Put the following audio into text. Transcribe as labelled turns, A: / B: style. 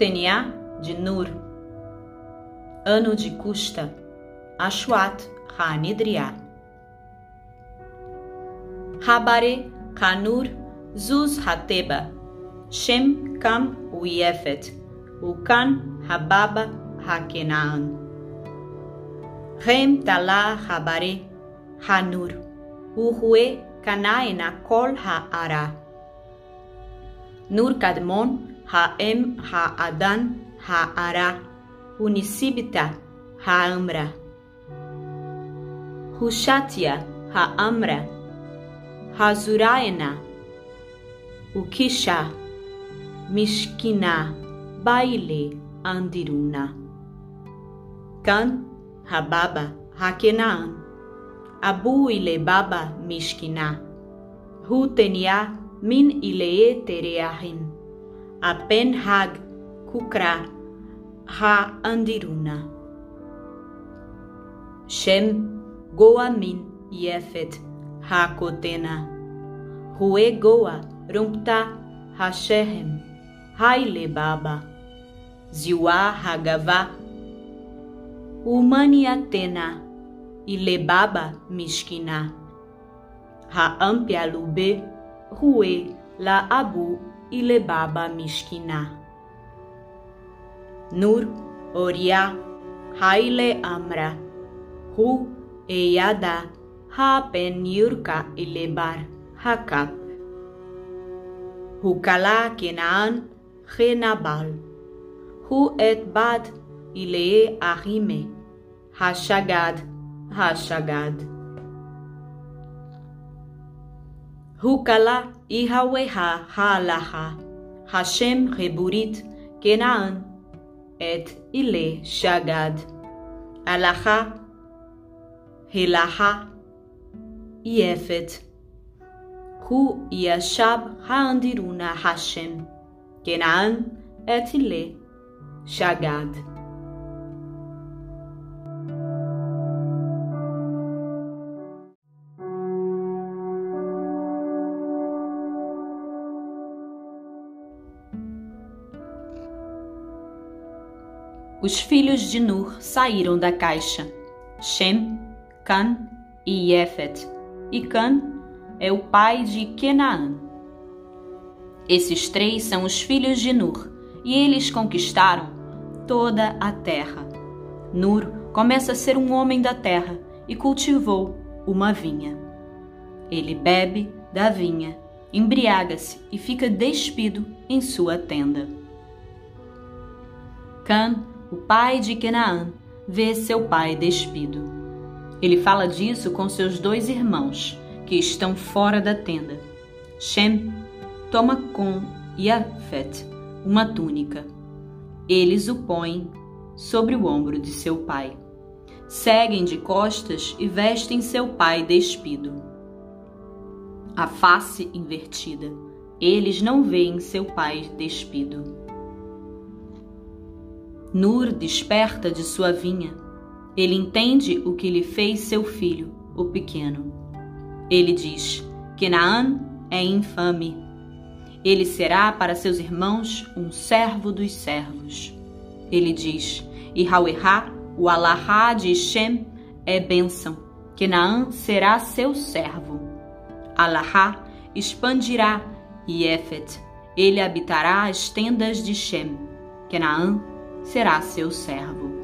A: Teniá de Nur. Ano de Custa, Ashuat Hanidriá. Habare Kanur Zuz Hateba, Shem Kam Uyefet, Ukan Hababa Hakenaan. Rem Tala Habare Hanur, Uhue Kanaena Kol Ha'ara. Nur Kadmon Ha'em Ha'adan Ha'ara. Unisibita Ha'amra. Hushatia Ha'amra. Hazuraena Ukisha Mishkina Baile Andiruna. Kan Hababa Hakenaan Abu ile Baba Mishkina. Hutenia Min ilee tereahin Apen Hag Kukra Ha Andiruna. Shem Goa Min Yefet Ha Kotena. Hue Goa Rumpta Hashehem Haile Baba. Ziwa Ile Baba Mishkina. Ha Ampia Lube Rue La Abu Ile Baba Mishkina. Nur Oria Haile Amra Hu Eyada Ha Ben Yurka Ilebar Hakap Hukala Kenaan Chenabal Hu et Bad Ilee Ahime Hashagad Hashagad Júcala, hija hueja, jalaja, Hashem reburit, Kenaan, et ile shagad. Alaha, helaha, יפת. הוא ישב האנדירונה השם, כנען את הילה שגד. Os filhos de Nur saíram da caixa: Shem, Can e Yefet. E Can é o pai de Kenaã. Esses três são os filhos de Nur, e eles conquistaram toda a terra. Nur começa a ser um homem da terra e cultivou uma vinha. Ele bebe da vinha, embriaga-se e fica despido em sua tenda. Can o pai de Kenaã, vê seu pai despido. Ele fala disso com seus dois irmãos, que estão fora da tenda. Shem toma com Yafet uma túnica. Eles o põem sobre o ombro de seu pai. Seguem de costas e vestem seu pai despido. A face invertida. Eles não veem seu pai despido. Nur desperta de sua vinha. Ele entende o que lhe fez seu filho, o pequeno. Ele diz: Kenaan é infame. Ele será para seus irmãos um servo dos servos. Ele diz: Ihauerá, o Alahá de Shem, é bênção. Kenaan será seu servo. Alahá expandirá Yefet. Ele habitará as tendas de Shem. Kenaan será seu servo.